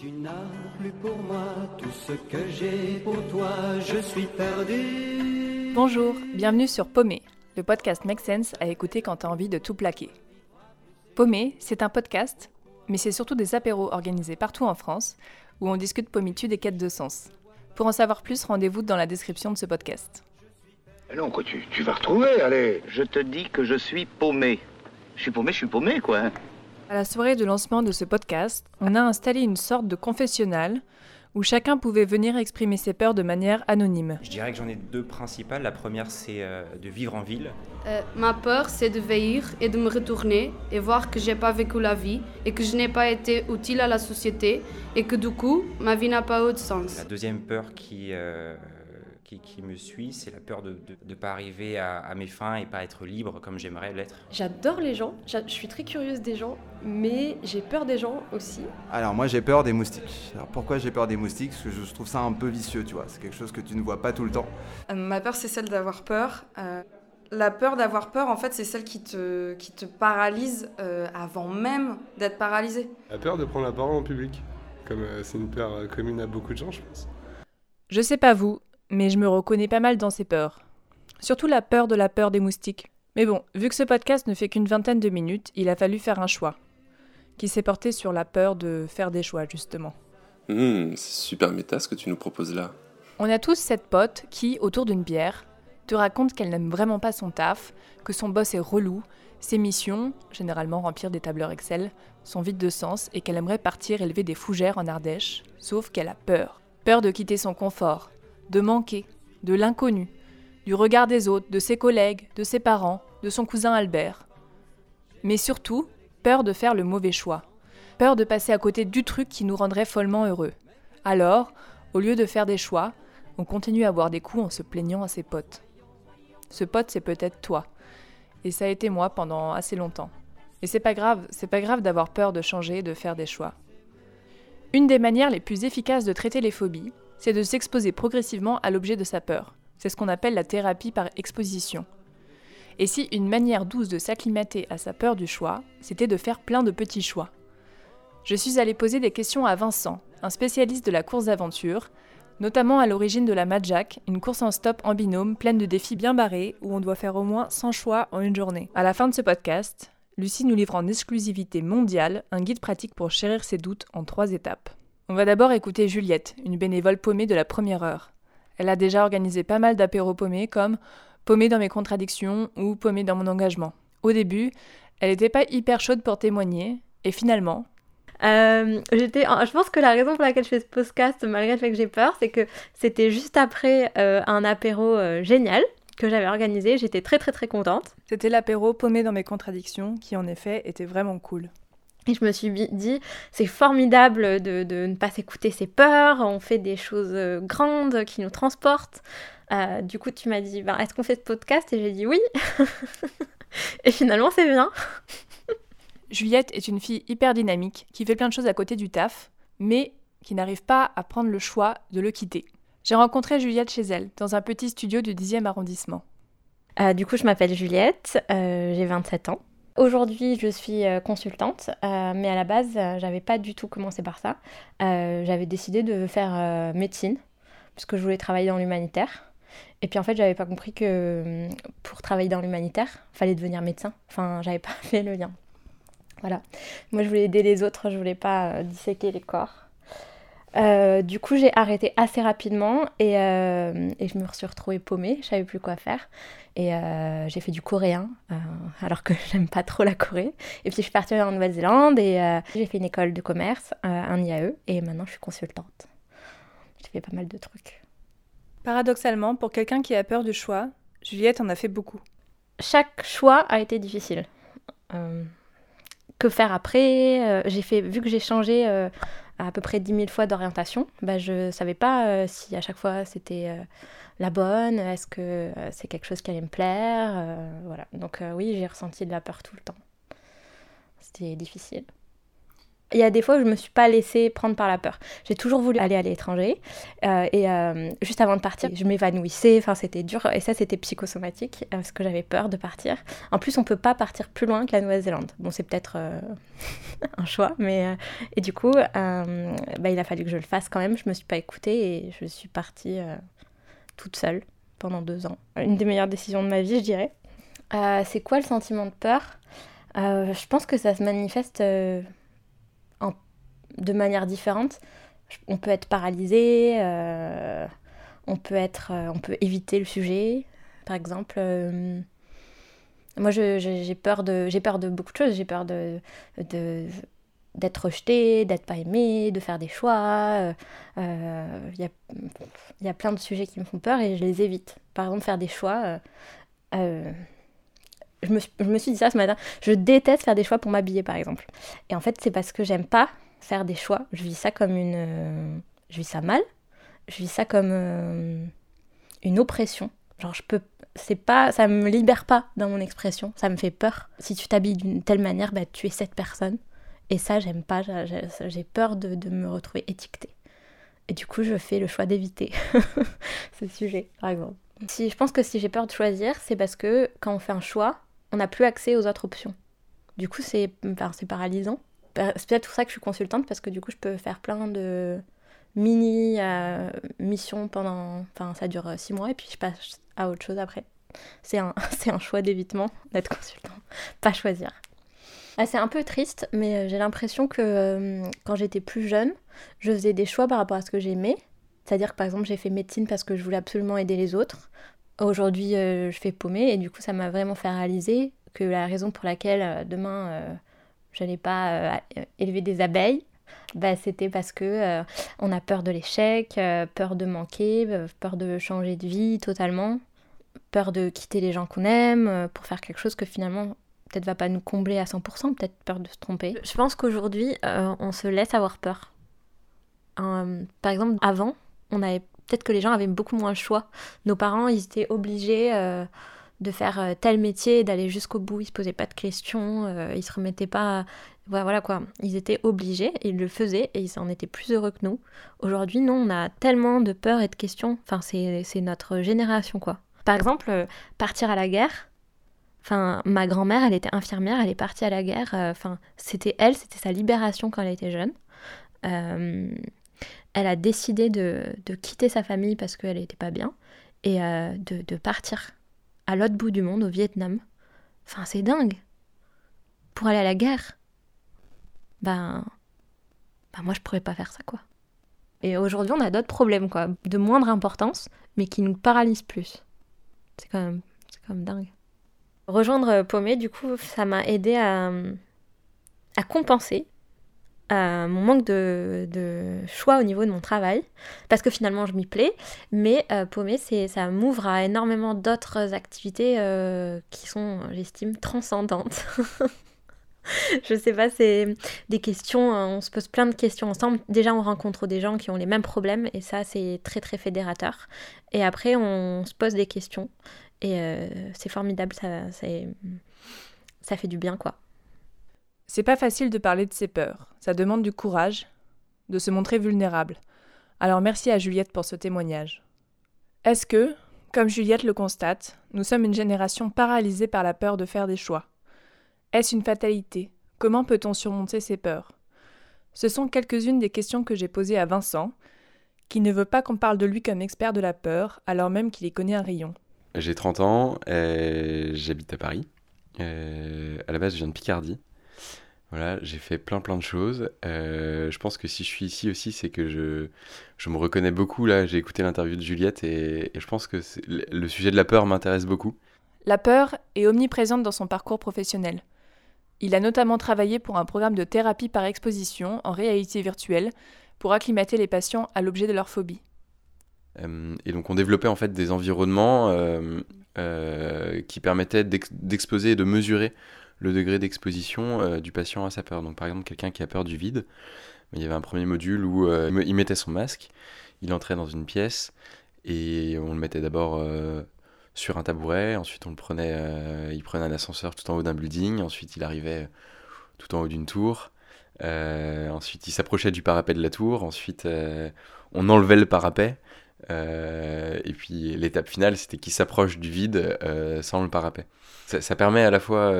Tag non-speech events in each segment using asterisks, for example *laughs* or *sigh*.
Tu n'as plus pour moi tout ce que j'ai pour toi, je suis perdu. Bonjour, bienvenue sur Paumé, le podcast Make Sense à écouter quand t'as envie de tout plaquer. Paumé, c'est un podcast, mais c'est surtout des apéros organisés partout en France où on discute pommitude et quête de sens. Pour en savoir plus, rendez-vous dans la description de ce podcast. Non, quoi, tu, tu vas retrouver, allez. Je te dis que je suis paumé. Je suis paumé, je suis paumé, quoi. À la soirée de lancement de ce podcast, on a installé une sorte de confessionnal où chacun pouvait venir exprimer ses peurs de manière anonyme. Je dirais que j'en ai deux principales. La première, c'est euh, de vivre en ville. Euh, ma peur, c'est de vieillir et de me retourner et voir que j'ai pas vécu la vie et que je n'ai pas été utile à la société et que du coup, ma vie n'a pas eu de sens. La deuxième peur qui, euh, qui, qui me suit, c'est la peur de ne pas arriver à, à mes fins et pas être libre comme j'aimerais l'être. J'adore les gens, je suis très curieuse des gens, mais j'ai peur des gens aussi. Alors moi j'ai peur des moustiques. Alors pourquoi j'ai peur des moustiques? Parce que je trouve ça un peu vicieux, tu vois. C'est quelque chose que tu ne vois pas tout le temps. Euh, Ma peur, c'est celle d'avoir peur. Euh, la peur d'avoir peur, en fait, c'est celle qui te, qui te paralyse euh, avant même d'être paralysé. La peur de prendre la parole en public. Comme euh, c'est une peur euh, commune à beaucoup de gens, je pense. Je sais pas vous, mais je me reconnais pas mal dans ces peurs. Surtout la peur de la peur des moustiques. Mais bon, vu que ce podcast ne fait qu'une vingtaine de minutes, il a fallu faire un choix. Qui s'est porté sur la peur de faire des choix, justement. Hmm, c'est super méta ce que tu nous proposes là. On a tous cette pote qui, autour d'une bière, te raconte qu'elle n'aime vraiment pas son taf, que son boss est relou, ses missions, généralement remplir des tableurs Excel, sont vides de sens et qu'elle aimerait partir élever des fougères en Ardèche, sauf qu'elle a peur. Peur de quitter son confort, de manquer, de l'inconnu, du regard des autres, de ses collègues, de ses parents, de son cousin Albert. Mais surtout, peur de faire le mauvais choix. Peur de passer à côté du truc qui nous rendrait follement heureux. Alors, au lieu de faire des choix, on continue à boire des coups en se plaignant à ses potes. Ce pote, c'est peut-être toi. Et ça a été moi pendant assez longtemps. Et c'est pas grave, c'est pas grave d'avoir peur de changer, de faire des choix. Une des manières les plus efficaces de traiter les phobies, c'est de s'exposer progressivement à l'objet de sa peur. C'est ce qu'on appelle la thérapie par exposition. Et si une manière douce de s'acclimater à sa peur du choix, c'était de faire plein de petits choix. Je suis allée poser des questions à Vincent, un spécialiste de la course d'aventure, notamment à l'origine de la Madjack, une course en stop en binôme pleine de défis bien barrés où on doit faire au moins 100 choix en une journée. À la fin de ce podcast, Lucie nous livre en exclusivité mondiale un guide pratique pour chérir ses doutes en trois étapes. On va d'abord écouter Juliette, une bénévole paumée de la première heure. Elle a déjà organisé pas mal d'apéros paumés comme paumée dans mes contradictions ou paumée dans mon engagement. Au début, elle n'était pas hyper chaude pour témoigner, et finalement, Euh, j'étais, je pense que la raison pour laquelle je fais ce podcast, malgré le fait que j'ai peur, c'est que c'était juste après euh, un apéro euh, génial que j'avais organisé. J'étais très très très contente. c'était l'apéro paumé dans mes contradictions qui en effet était vraiment cool. Et je me suis dit, c'est formidable de, de ne pas s'écouter ses peurs, on fait des choses euh, grandes qui nous transportent. Euh, du coup, tu m'as dit, ben, est-ce qu'on fait ce podcast? Et j'ai dit oui. *laughs* Et finalement, c'est bien. *laughs* Juliette est une fille hyper dynamique qui fait plein de choses à côté du taf, mais qui n'arrive pas à prendre le choix de le quitter. J'ai rencontré Juliette chez elle, dans un petit studio du 10e arrondissement. Euh, du coup, je m'appelle Juliette, euh, j'ai 27 ans. Aujourd'hui, je suis euh, consultante, euh, mais à la base, euh, j'avais pas du tout commencé par ça. J'avais décidé de faire médecine, puisque je voulais travailler dans l'humanitaire. Et puis en fait, j'avais pas compris que hum, pour travailler dans l'humanitaire, fallait devenir médecin. Enfin, j'avais *laughs* pas fait le lien. Voilà. Moi, je voulais aider les autres, je voulais pas disséquer les corps. Euh, du coup, j'ai arrêté assez rapidement et, euh, et je me suis retrouvée paumée, je savais plus quoi faire. Et euh, j'ai fait du coréen, alors que *laughs* j'aime pas trop la Corée. Et puis je suis partie en Nouvelle-Zélande et j'ai fait une école de commerce, un IAE, et maintenant je suis consultante. J'ai fait pas mal de trucs. Paradoxalement, pour quelqu'un qui a peur du choix, Juliette en a fait beaucoup. Chaque choix a été difficile. Que faire après? Euh, J'ai fait, vu que j'ai changé euh, à peu près 10 000 fois d'orientation, bah, je savais pas euh, si à chaque fois c'était euh, la bonne, est-ce que euh, c'est quelque chose qui allait me plaire, voilà. Donc oui, j'ai ressenti de la peur tout le temps. C'était difficile. Il y a des fois où je me suis pas laissée prendre par la peur. J'ai toujours voulu aller à l'étranger euh, et euh, juste avant de partir, je m'évanouissais. Enfin, c'était dur et ça, c'était psychosomatique euh, parce que j'avais peur de partir. En plus, on peut pas partir plus loin que la Nouvelle-Zélande. Bon, c'est peut-être *laughs* un choix, mais et du coup, bah, il a fallu que je le fasse quand même. Je me suis pas écoutée et je suis partie toute seule pendant deux ans. Une des meilleures décisions de ma vie, je dirais. c'est quoi le sentiment de peur? Je pense que ça se manifeste de manière différente. On peut être paralysé, euh, on, peut être, euh, on peut éviter le sujet. Par exemple, euh, moi j'ai peur, de, peur de beaucoup de choses. J'ai peur d'être rejeté, d'être pas aimé, de faire des choix. Il y, a, y, a, plein de sujets qui me font peur et je les évite. Par exemple, faire des choix. je, me, je me suis dit ça ce matin. Je déteste faire des choix pour m'habiller, par exemple. Et en fait, c'est parce que j'aime pas faire des choix. Je vis ça comme une. Euh, je vis ça mal. Je vis ça comme euh, une oppression. Genre, je peux. C'est pas. Ça me libère pas dans mon expression. Ça me fait peur. Si tu t'habilles d'une telle manière, bah, tu es cette personne. Et ça, j'aime pas. J'ai peur de, de, me retrouver étiquetée. Et du coup, je fais le choix d'éviter *laughs* ce sujet, par exemple. Si, je pense que si j'ai peur de choisir, c'est parce que quand on fait un choix, on n'a plus accès aux autres options. Du coup, c'est enfin, paralysant. C'est peut-être pour ça que je suis consultante, parce que du coup, je peux faire plein de mini euh, missions pendant. Enfin, ça dure euh, six mois, et puis je passe à autre chose après. C'est un, *laughs* un choix d'évitement d'être consultant, pas choisir. Ah, c'est un peu triste, mais euh, j'ai l'impression que quand j'étais plus jeune, je faisais des choix par rapport à ce que j'aimais. C'est-à-dire que par exemple, j'ai fait médecine parce que je voulais absolument aider les autres. Aujourd'hui, je fais paumée et du coup, ça m'a vraiment fait réaliser que la raison pour laquelle demain je n'ai pas euh, élevé des abeilles, bah, c'était parce que euh, on a peur de l'échec, euh, peur de manquer, peur de changer de vie totalement, peur de quitter les gens qu'on aime pour faire quelque chose que finalement peut-être va pas nous combler à 100%, peut-être peur de se tromper. Je pense qu'aujourd'hui, on se laisse avoir peur. par exemple, avant, on avait peut-être que les gens avaient beaucoup moins le choix. Nos parents, ils étaient obligés de faire euh, tel métier, d'aller jusqu'au bout. Ils se posaient pas de questions, euh, ils se remettaient pas. Voilà, quoi. Ils étaient obligés, ils le faisaient et ils en étaient plus heureux que nous. Aujourd'hui, non, on a tellement de peur et de questions. Enfin, c'est notre génération, quoi. Par exemple, euh, partir à la guerre. Enfin, ma grand-mère, elle était infirmière, elle est partie à la guerre. Enfin, c'était elle, c'était sa libération quand elle était jeune. elle a décidé de, quitter sa famille parce qu'elle n'était pas bien et de, de partir à l'autre bout du monde, au Vietnam. Enfin, c'est dingue. Pour aller à la guerre. Ben, ben moi, je pourrais pas faire ça, quoi. Et aujourd'hui, on a d'autres problèmes, quoi, de moindre importance, mais qui nous paralysent plus. C'est quand même, c'est quand même dingue. Rejoindre Paumé, du coup, ça m'a aidé à, à compenser mon manque de, choix au niveau de mon travail, parce que finalement je m'y plais, mais euh, paumé, ça m'ouvre à énormément d'autres activités euh, qui sont, j'estime, transcendantes. *laughs* je sais pas, c'est des questions, hein, on se pose plein de questions ensemble. Déjà, on rencontre des gens qui ont les mêmes problèmes, et ça, c'est très très fédérateur. Et après, on se pose des questions, et euh, c'est formidable, ça, ça fait du bien, quoi. C'est pas facile de parler de ses peurs, ça demande du courage, de se montrer vulnérable. Alors merci à Juliette pour ce témoignage. Est-ce que, comme Juliette le constate, nous sommes une génération paralysée par la peur de faire des choix? Est-ce une fatalité? Comment peut-on surmonter ces peurs? Ce sont quelques-unes des questions que j'ai posées à Vincent, qui ne veut pas qu'on parle de lui comme expert de la peur, alors même qu'il y connaît un rayon. J'ai 30 ans, et j'habite à Paris. Euh, à la base, je viens de Picardie. Voilà, j'ai fait plein plein de choses. Euh, je pense que si je suis ici aussi, c'est que je, je me reconnais beaucoup. Là, j'ai écouté l'interview de Juliette et, je pense que le sujet de la peur m'intéresse beaucoup. La peur est omniprésente dans son parcours professionnel. Il a notamment travaillé pour un programme de thérapie par exposition en réalité virtuelle pour acclimater les patients à l'objet de leur phobie. Euh, et donc on développait en fait des environnements euh, qui permettaient d'exposer et de mesurer le degré d'exposition euh, du patient à sa peur. Donc par exemple, quelqu'un qui a peur du vide, il y avait un premier module où euh, il mettait son masque, il entrait dans une pièce et on le mettait d'abord euh, sur un tabouret, ensuite on le prenait, il prenait un ascenseur tout en haut d'un building, ensuite il arrivait tout en haut d'une tour. ensuite, il s'approchait du parapet de la tour. Ensuite, on enlevait le parapet. Et puis l'étape finale, c'était qu'il s'approche du vide sans le parapet. Ça, permet à la fois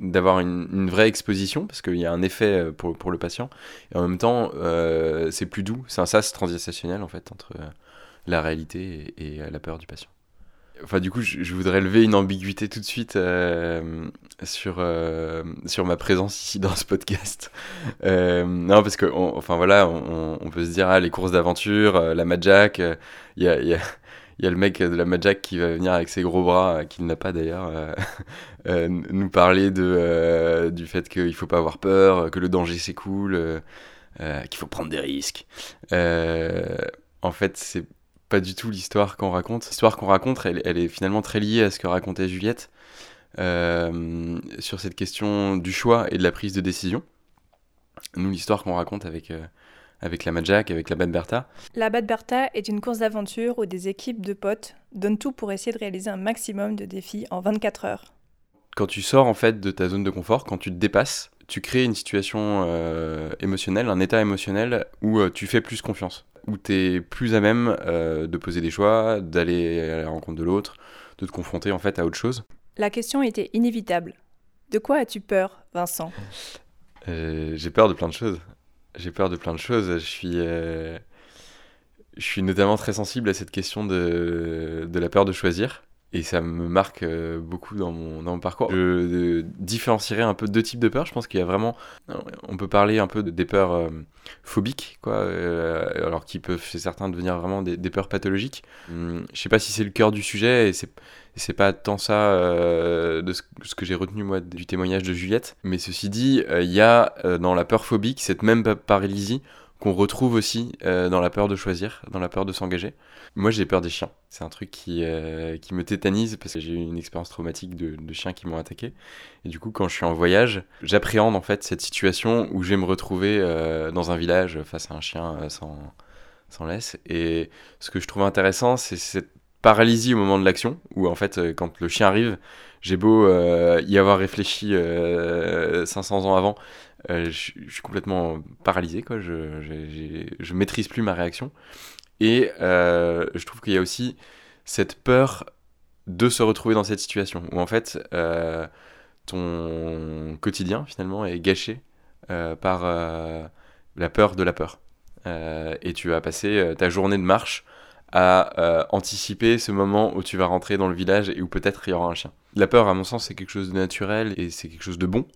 d'avoir une, vraie exposition, parce qu'il y a un effet euh, pour, pour, le patient, et en même temps, euh, c'est plus doux. C'est un sas transitionnel, en fait, entre euh, la réalité et, la peur du patient. Enfin, du coup, je, voudrais lever une ambiguïté tout de suite sur, sur ma présence ici dans ce podcast. non, parce que, enfin voilà, on, peut se dire, ah, les courses d'aventure, la Majak, il y a, y *laughs* y a le mec de la Majak qui va venir avec ses gros bras, euh, qu'il n'a pas d'ailleurs, euh, *laughs* euh, nous parler de, du fait qu'il ne faut pas avoir peur, que le danger c'est cool, qu'il faut prendre des risques. en fait, c'est pas du tout l'histoire qu'on raconte. L'histoire qu'on raconte, elle, elle, est finalement très liée à ce que racontait Juliette sur cette question du choix et de la prise de décision. Nous, l'histoire qu'on raconte avec avec la Majak, avec la Bad Bertha. La Bad Bertha est une course d'aventure où des équipes de potes donnent tout pour essayer de réaliser un maximum de défis en 24 heures. Quand tu sors en fait de ta zone de confort, quand tu te dépasses, tu crées une situation euh, émotionnelle, un état émotionnel où euh, tu fais plus confiance, où tu es plus à même euh, de poser des choix, d'aller à la rencontre de l'autre, de te confronter en fait à autre chose. La question était inévitable. De quoi as-tu peur, Vincent? J'ai peur de plein de choses. J'ai peur de plein de choses. Je suis, euh, je suis notamment très sensible à cette question de, de la peur de choisir. Et ça me marque euh, beaucoup dans mon, dans mon parcours. Je différencierais un peu deux types de peurs. Je pense qu'il y a vraiment. On peut parler un peu de, des peurs euh, phobiques, quoi, alors qui peuvent chez certains devenir vraiment des, peurs pathologiques. Hum, je sais pas si c'est le cœur du sujet et c'est c'est pas tant ça euh, de ce, que j'ai retenu moi du témoignage de Juliette. Mais ceci dit, euh, il y a euh, dans la peur phobique cette même paralysie qu'on retrouve aussi dans la peur de choisir, dans la peur de s'engager. Moi j'ai peur des chiens. C'est un truc qui, qui me tétanise parce que j'ai eu une expérience traumatique de, chiens qui m'ont attaqué. Et du coup quand je suis en voyage, j'appréhende en fait cette situation où je vais me retrouver dans un village face à un chien sans, sans laisse. Et ce que je trouve intéressant, c'est cette paralysie au moment de l'action, où en fait, euh, quand le chien arrive, j'ai beau euh, y avoir réfléchi 500 euh, ans avant, je, suis complètement paralysé, quoi. Je, je, maîtrise plus ma réaction. Et je trouve qu'il y a aussi cette peur de se retrouver dans cette situation, où en fait, ton quotidien, finalement, est gâché par la peur de la peur. et tu vas passer ta journée de marche à euh, anticiper ce moment où tu vas rentrer dans le village et où peut-être il y aura un chien. La peur, à mon sens, c'est quelque chose de naturel et c'est quelque chose de bon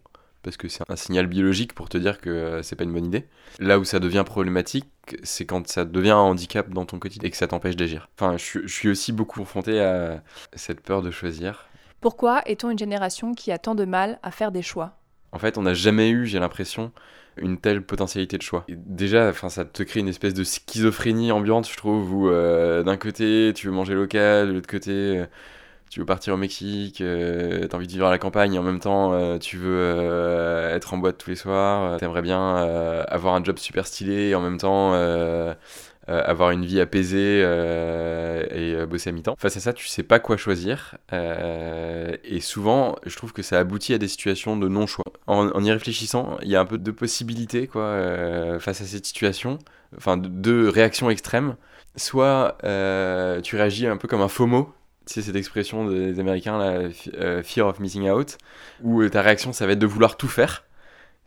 parce que c'est un signal biologique pour te dire que euh, c'est pas une bonne idée. Là où ça devient problématique, c'est quand ça devient un handicap dans ton quotidien et que ça t'empêche d'agir. Enfin, je, je, suis aussi beaucoup confronté à cette peur de choisir. Pourquoi est-on une génération qui a tant de mal à faire des choix? En fait, on n'a jamais eu, j'ai l'impression, une telle potentialité de choix. déjà, enfin, ça te crée une espèce de schizophrénie ambiante, je trouve, où euh, d'un côté, tu veux manger local, de l'autre côté, euh, tu veux partir au Mexique, euh, t'as envie de vivre à la campagne, et en même temps, tu veux être en boîte tous les soirs, t'aimerais bien avoir un job super stylé, et en même temps euh, avoir une vie apaisée euh, et euh, bosser à mi-temps. Face à ça, tu sais pas quoi choisir. et souvent, je trouve que ça aboutit à des situations de non-choix. En, y réfléchissant, il y a un peu de possibilités quoi, face à cette situation, enfin deux réactions extrêmes. Soit tu réagis un peu comme un FOMO, tu sais, cette expression des Américains, la fear of missing out, où ta réaction, ça va être de vouloir tout faire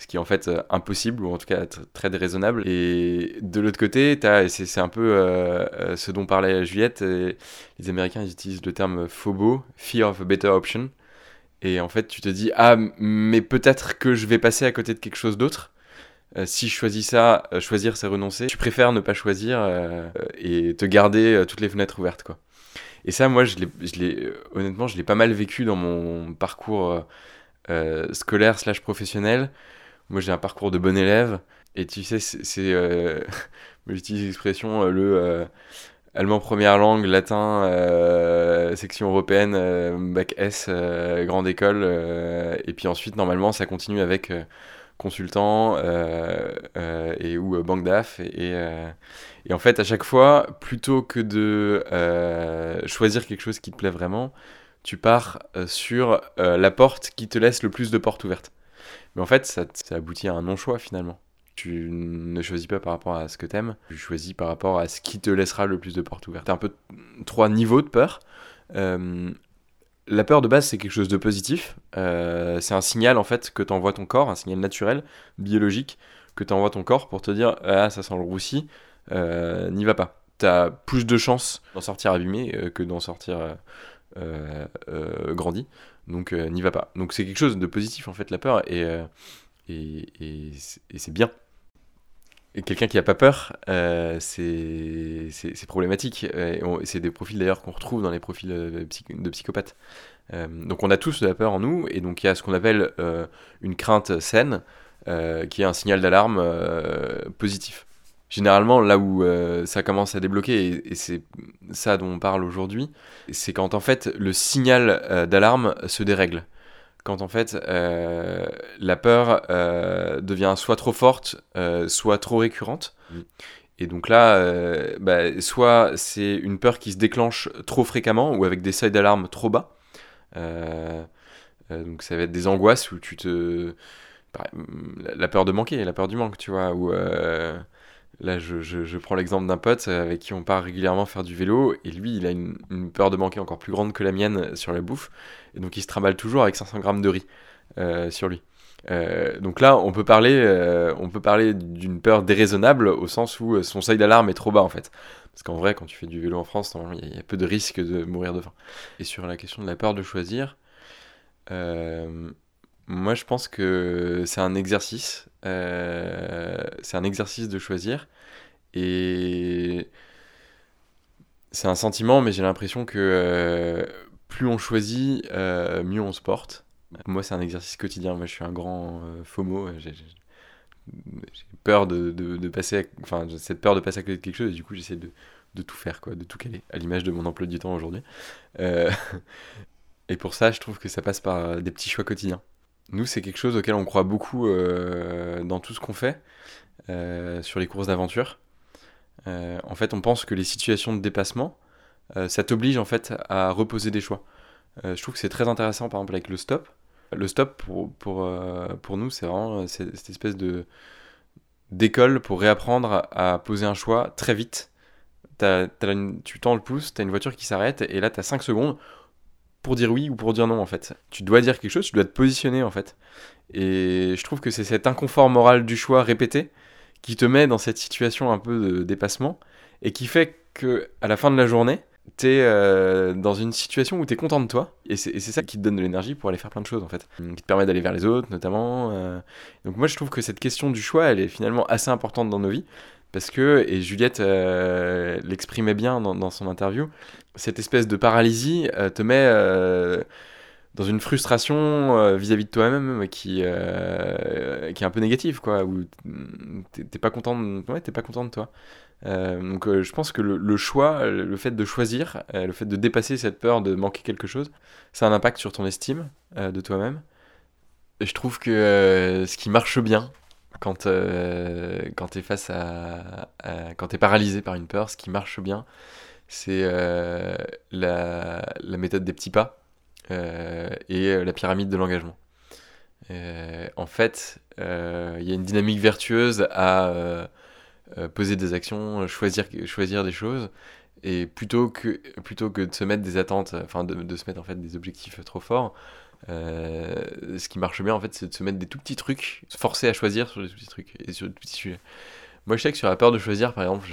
ce qui est en fait euh, impossible ou en tout cas très déraisonnable. Et de l'autre côté, c'est un peu euh, euh, ce dont parlait Juliette. les Américains utilisent le terme FOBO, Fear of a Better Option. Et en fait, tu te dis, ah, mais peut-être que je vais passer à côté de quelque chose d'autre. si je choisis ça, choisir c'est renoncer. Tu préfères ne pas choisir et te garder toutes les fenêtres ouvertes, quoi. Et ça, moi, je l'ai, honnêtement, je l'ai pas mal vécu dans mon parcours scolaire slash professionnel moi, j'ai un parcours de bon élève. Et tu sais, c'est. Euh, *laughs* J'utilise l'expression euh, le euh, allemand première langue, latin, euh, section européenne, bac S, grande école. et puis ensuite, normalement, ça continue avec consultant et ou banque d'AF. Et, et, en fait, à chaque fois, plutôt que de choisir quelque chose qui te plaît vraiment, tu pars sur la porte qui te laisse le plus de portes ouvertes. Mais en fait, ça, ça aboutit à un non-choix finalement. Tu ne choisis pas par rapport à ce que t'aimes, tu choisis par rapport à ce qui te laissera le plus de portes ouvertes. T'as un peu trois niveaux de peur. Euh, la peur de base, c'est quelque chose de positif. Euh, c'est un signal en fait que t'envoie ton corps, un signal naturel, biologique, que t'envoie ton corps pour te dire Ah, ça sent le roussi, euh, n'y va pas. T'as plus de chances d'en sortir abîmé euh, que d'en sortir grandi. Donc n'y va pas. Donc c'est quelque chose de positif en fait, la peur, et, et, et c'est bien. Quelqu'un qui n'a pas peur, euh, c'est problématique. c'est des profils d'ailleurs qu'on retrouve dans les profils de, de psychopathes. Euh, donc on a tous de la peur en nous, et donc il y a ce qu'on appelle euh, une crainte saine, qui est un signal d'alarme positif. Généralement, là où ça commence à débloquer, et c'est ça dont on parle aujourd'hui, c'est quand en fait le signal d'alarme se dérègle quand en fait euh, la peur euh, devient soit trop forte, euh, soit trop récurrente. Mm. Et donc là, bah, soit c'est une peur qui se déclenche trop fréquemment ou avec des seuils d'alarme trop bas. donc ça va être des angoisses où tu te... La peur de manquer, la peur du manque, tu vois, ou Là, je, prends l'exemple d'un pote avec qui on part régulièrement faire du vélo, et lui, il a une, peur de manquer encore plus grande que la mienne sur la bouffe, et donc il se trimballe toujours avec 500 grammes de riz euh, sur lui. Euh, donc là, on peut parler, euh, on peut parler d'une peur déraisonnable au sens où son seuil d'alarme est trop bas en fait. Parce qu'en vrai, quand tu fais du vélo en France, il y, a peu de risques de mourir de faim. Et sur la question de la peur de choisir, moi je pense que c'est un exercice. c'est un exercice de choisir. Et c'est un sentiment, mais j'ai l'impression que euh, plus on choisit, euh, mieux on se porte. Moi, c'est un exercice quotidien. Moi, je suis un grand euh, FOMO. J'ai peur de, de, passer, enfin, cette peur de passer à côté de quelque chose. Et du coup, j'essaie de, de, tout faire, quoi, de tout caler, à l'image de mon emploi du temps aujourd'hui. *laughs* et pour ça, je trouve que ça passe par des petits choix quotidiens. Nous, c'est quelque chose auquel on croit beaucoup dans tout ce qu'on fait, sur les courses d'aventure. Euh, en fait, on pense que les situations de dépassement, euh, ça t'oblige en fait à reposer des choix. Euh, je trouve que c'est très intéressant, par exemple, avec le stop. Le stop, pour, pour, pour nous, c'est vraiment cette espèce de d'école pour réapprendre à, poser un choix très vite. tu tends le pouce, tu as une voiture qui s'arrête, et là, tu as 5 secondes pour dire oui ou pour dire non, en fait. Tu dois dire quelque chose, tu dois te positionner, en fait. Et je trouve que c'est cet inconfort moral du choix répété qui te met dans cette situation un peu de dépassement et qui fait que à la fin de la journée, tu es euh, dans une situation où tu es content de toi et c'est ça qui te donne de l'énergie pour aller faire plein de choses en fait, qui te permet d'aller vers les autres notamment. Euh. Donc moi je trouve que cette question du choix, elle est finalement assez importante dans nos vies parce que, et Juliette euh, l'exprimait bien dans, son interview, cette espèce de paralysie te met dans une frustration euh, vis-à-vis de toi-même qui, euh, qui est un peu négative, quoi, où t'es pas content de, ouais, pas content de toi. Euh, donc je pense que le, choix, le fait de choisir, le fait de dépasser cette peur de manquer quelque chose, ça a un impact sur ton estime de toi-même. Je trouve que ce qui marche bien quand, quand t'es face à, quand paralysé par une peur, ce qui marche bien, c'est la, la méthode des petits pas euh, et euh, la pyramide de l'engagement. Euh, en fait, il y a une dynamique vertueuse à poser des actions, choisir, choisir des choses. Et plutôt que, plutôt que de se mettre des attentes, enfin de, de se mettre en fait des objectifs trop forts, ce qui marche bien en fait, c'est de se mettre des tout petits trucs, se forcer à choisir sur des tout petits trucs et sur des petits sujets. Moi, je sais que sur la peur de choisir, par exemple,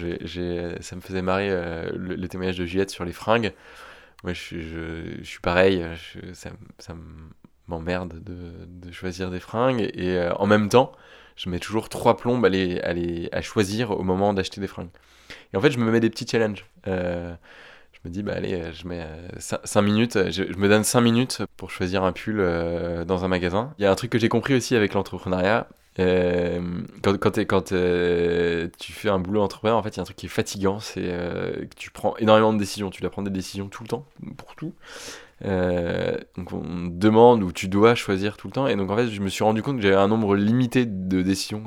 ça me faisait marrer le, le, témoignage de Juliette sur les fringues. Moi, je, suis pareil, ça, ça m'emmerde de, choisir des fringues. Et euh, en même temps, je mets toujours trois plombes à, les, à, choisir au moment d'acheter des fringues. Et en fait, je me mets des petits challenges. Euh, je me dis, bah allez, je mets 5 euh, minutes, je, je, me donne 5 minutes pour choisir un pull dans un magasin. Il y a un truc que j'ai compris aussi avec l'entrepreneuriat, euh, quand euh, tu fais un boulot entrepreneur, en fait, il y a un truc qui est fatigant, c'est euh, que tu prends énormément de décisions. Tu dois prendre des décisions tout le temps, pour tout. donc on demande ou tu dois choisir tout le temps. Et donc en fait, je me suis rendu compte que j'avais un nombre limité de décisions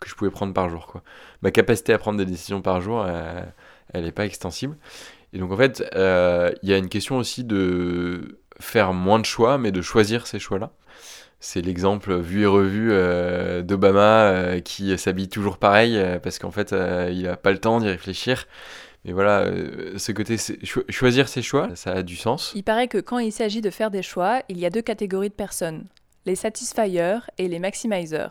que je pouvais prendre par jour. Ma capacité à prendre des décisions par jour, elle n'est pas extensible. Et donc en fait, il y a une question aussi de faire moins de choix, mais de choisir ces choix-là. c'est l'exemple vu et revu euh, d'Obama euh, qui s'habille toujours pareil euh, parce qu'en fait il n'a pas le temps d'y réfléchir. Mais voilà, ce côté choisir ses choix, ça a du sens. Il paraît que quand il s'agit de faire des choix, il y a deux catégories de personnes les satisfiers et les maximizers.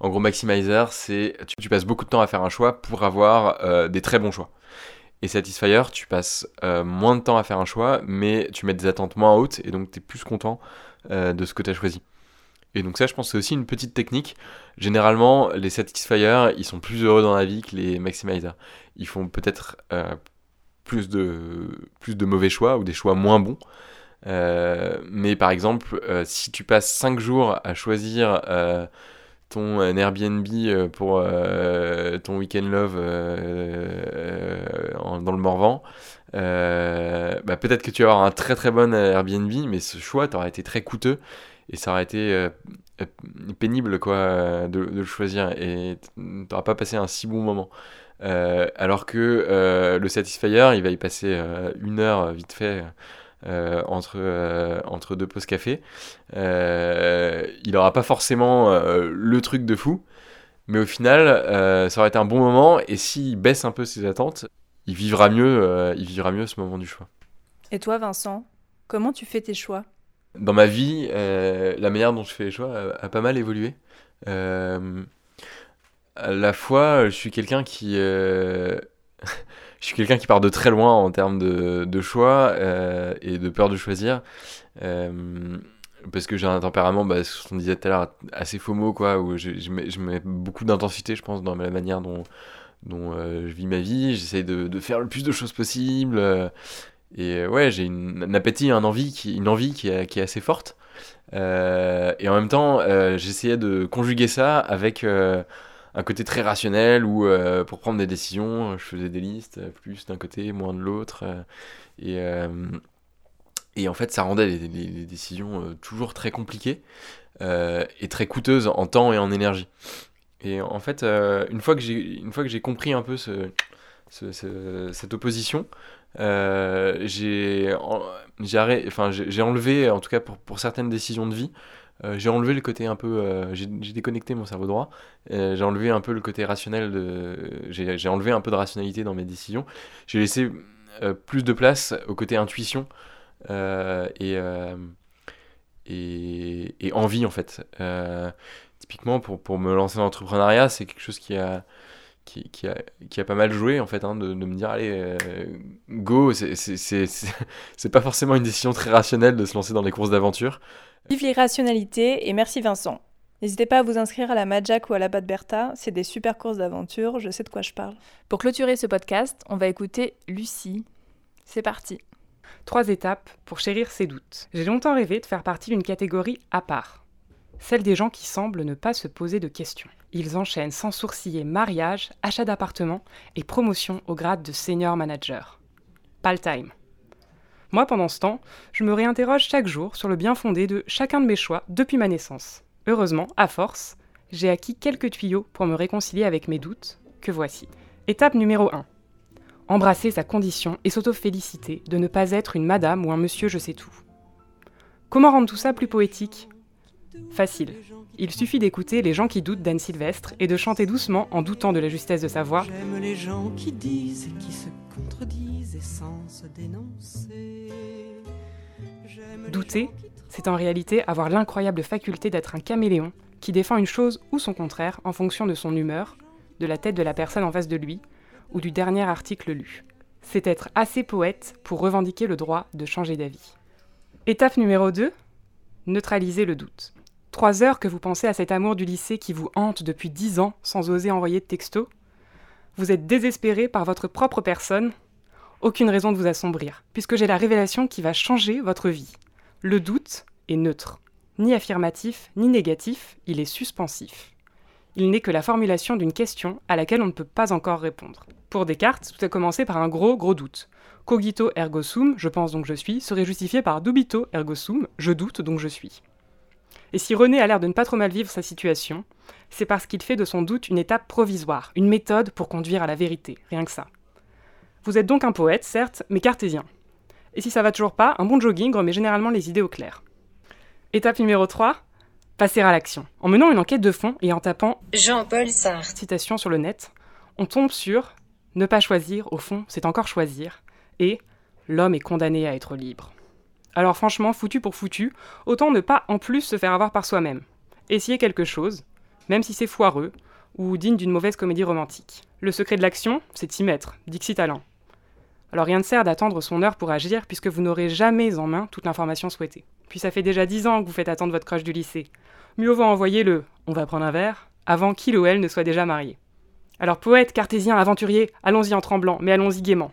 En gros, maximizer, c'est tu, tu, passes beaucoup de temps à faire un choix pour avoir des très bons choix. Et satisfier, tu passes moins de temps à faire un choix, mais tu mets des attentes moins hautes et donc tu es plus content de ce que tu as choisi. Et donc ça, je pense que c'est aussi une petite technique. Généralement, les satisfiers, ils sont plus heureux dans la vie que les maximizers. Ils font peut-être euh, plus, de, plus de mauvais choix ou des choix moins bons. Euh, mais par exemple, euh, si tu passes 5 jours à choisir ton Airbnb pour ton weekend love dans le Morvan, bah, peut-être que tu vas un très très bon Airbnb, mais ce choix t'aura été très coûteux et ça aurait été euh, euh, pénible quoi de, le choisir et t'auras pas passé un si bon moment. Euh, alors que le Satisfyer, il va y passer une heure vite fait entre, entre deux pauses café. il aura pas forcément le truc de fou, mais au final, ça aurait été un bon moment. Et s'il baisse un peu ses attentes, il vivra mieux, il vivra mieux ce moment du choix. Et toi, Vincent, comment tu fais tes choix? Dans ma vie, euh, la manière dont je fais les choix a, pas mal évolué. Euh, à la fois, je suis quelqu'un qui, euh, je suis quelqu'un qui part de très loin en termes de, de choix et de peur de choisir. parce que j'ai un tempérament, bah, ce qu'on disait tout à l'heure, assez FOMO, quoi, où je, je, mets, je mets, beaucoup d'intensité, je pense, dans la manière dont, dont je vis ma vie. J'essaie de, de, faire le plus de choses possible. Et euh, ouais, j'ai un appétit, un envie une envie qui est, qui est assez forte. Euh, et en même temps, euh, j'essayais de conjuguer ça avec un côté très rationnel où pour prendre des décisions, je faisais des listes, plus d'un côté, moins de l'autre. et, et en fait, ça rendait les, décisions toujours très compliquées et très coûteuses en temps et en énergie. Et en fait, une fois que j'ai compris un peu ce, ce, cette opposition, euh, j'ai enlevé, en tout cas pour, pour certaines décisions de vie, euh, j'ai enlevé le côté un peu, euh, j'ai déconnecté mon cerveau droit, j'ai enlevé un peu le côté rationnel, de, j'ai enlevé un peu de rationalité dans mes décisions, j'ai laissé plus de place au côté intuition et, et, et, envie en fait. typiquement pour, pour me lancer dans l'entrepreneuriat, c'est quelque chose qui a qui, a, qui, a, pas mal joué en fait, hein, de, de, me dire allez, euh, go, c'est pas forcément une décision très rationnelle de se lancer dans les courses d'aventure. Vive l'irrationalité et merci Vincent. N'hésitez pas à vous inscrire à la Majak ou à la Bad Bertha, c'est des super courses d'aventure, je sais de quoi je parle. Pour clôturer ce podcast, on va écouter Lucie. C'est parti. Trois étapes pour chérir ses doutes. J'ai longtemps rêvé de faire partie d'une catégorie à part, celle des gens qui semblent ne pas se poser de questions. Ils enchaînent sans sourciller mariage, achat d'appartement et promotion au grade de senior manager. Pas le time. Moi, pendant ce temps, je me réinterroge chaque jour sur le bien fondé de chacun de mes choix depuis ma naissance. Heureusement, à force, j'ai acquis quelques tuyaux pour me réconcilier avec mes doutes, que voici. Étape numéro 1. Embrasser sa condition et s'auto-féliciter de ne pas être une madame ou un monsieur je sais tout. Comment rendre tout ça plus poétique? Facile. Il suffit d'écouter Les gens qui doutent d'Anne Sylvestre et de chanter doucement en doutant de la justesse de sa voix. J'aime les gens qui disent qui se contredisent Douter, c'est en réalité avoir l'incroyable faculté d'être un caméléon qui défend une chose ou son contraire en fonction de son humeur, de la tête de la personne en face de lui ou du dernier article lu. C'est être assez poète pour revendiquer le droit de changer d'avis. Étape numéro 2, neutraliser le doute. Trois heures que vous pensez à cet amour du lycée qui vous hante depuis dix ans sans oser envoyer de texto Vous êtes désespéré par votre propre personne Aucune raison de vous assombrir, puisque j'ai la révélation qui va changer votre vie. Le doute est neutre. Ni affirmatif, ni négatif, il est suspensif. Il n'est que la formulation d'une question à laquelle on ne peut pas encore répondre. Pour Descartes, tout a commencé par un gros gros doute. Cogito ergo sum, je pense donc je suis, serait justifié par dubito ergo sum, je doute donc je suis. Et si René a l'air de ne pas trop mal vivre sa situation, c'est parce qu'il fait de son doute une étape provisoire, une méthode pour conduire à la vérité, rien que ça. Vous êtes donc un poète, certes, mais cartésien. Et si ça va toujours pas, un bon jogging remet généralement les idées au clair. Étape numéro 3, passer à l'action. En menant une enquête de fond et en tapant Jean-Paul Sartre citation sur le net, on tombe sur ne pas choisir, au fond, c'est encore choisir, et l'homme est condamné à être libre. Alors franchement, foutu pour foutu, autant ne pas en plus se faire avoir par soi-même. Essayer quelque chose, même si c'est foireux, ou digne d'une mauvaise comédie romantique. Le secret de l'action, c'est s'y mettre, dixit talent. Alors rien ne sert d'attendre son heure pour agir, puisque vous n'aurez jamais en main toute l'information souhaitée. Puis ça fait déjà dix ans que vous faites attendre votre crush du lycée. Mieux vaut envoyer le on va prendre un verre avant qu'il ou elle ne soit déjà marié. Alors poète, cartésien, aventurier, allons-y en tremblant, mais allons-y gaiement.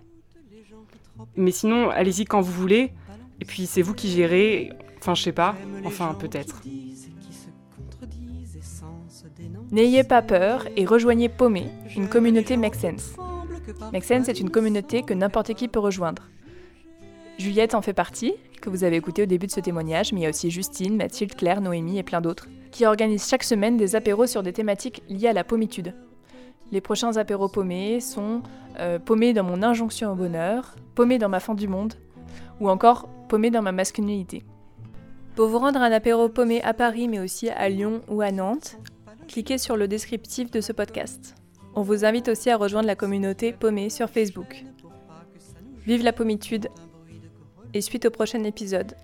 Mais sinon, allez-y quand vous voulez, et puis c'est vous qui gérez, enfin je sais pas, enfin peut-être. N'ayez pas peur et rejoignez Paumé, une communauté Make Sense. Make Sense est une communauté que n'importe qui peut rejoindre. Juliette en fait partie, que vous avez écouté au début de ce témoignage, mais il y a aussi Justine, Mathilde, Claire, Noémie et plein d'autres, qui organisent chaque semaine des apéros sur des thématiques liées à la pommitude. Les prochains apéros paumés sont euh, paumé dans mon injonction au bonheur, paumé dans ma fin du monde, ou encore paumé dans ma masculinité. Pour vous rendre un apéro paumé à Paris, mais aussi à Lyon ou à Nantes, cliquez sur le descriptif de ce podcast. On vous invite aussi à rejoindre la communauté paumée sur Facebook. Vive la pommitude et suite au prochain épisode.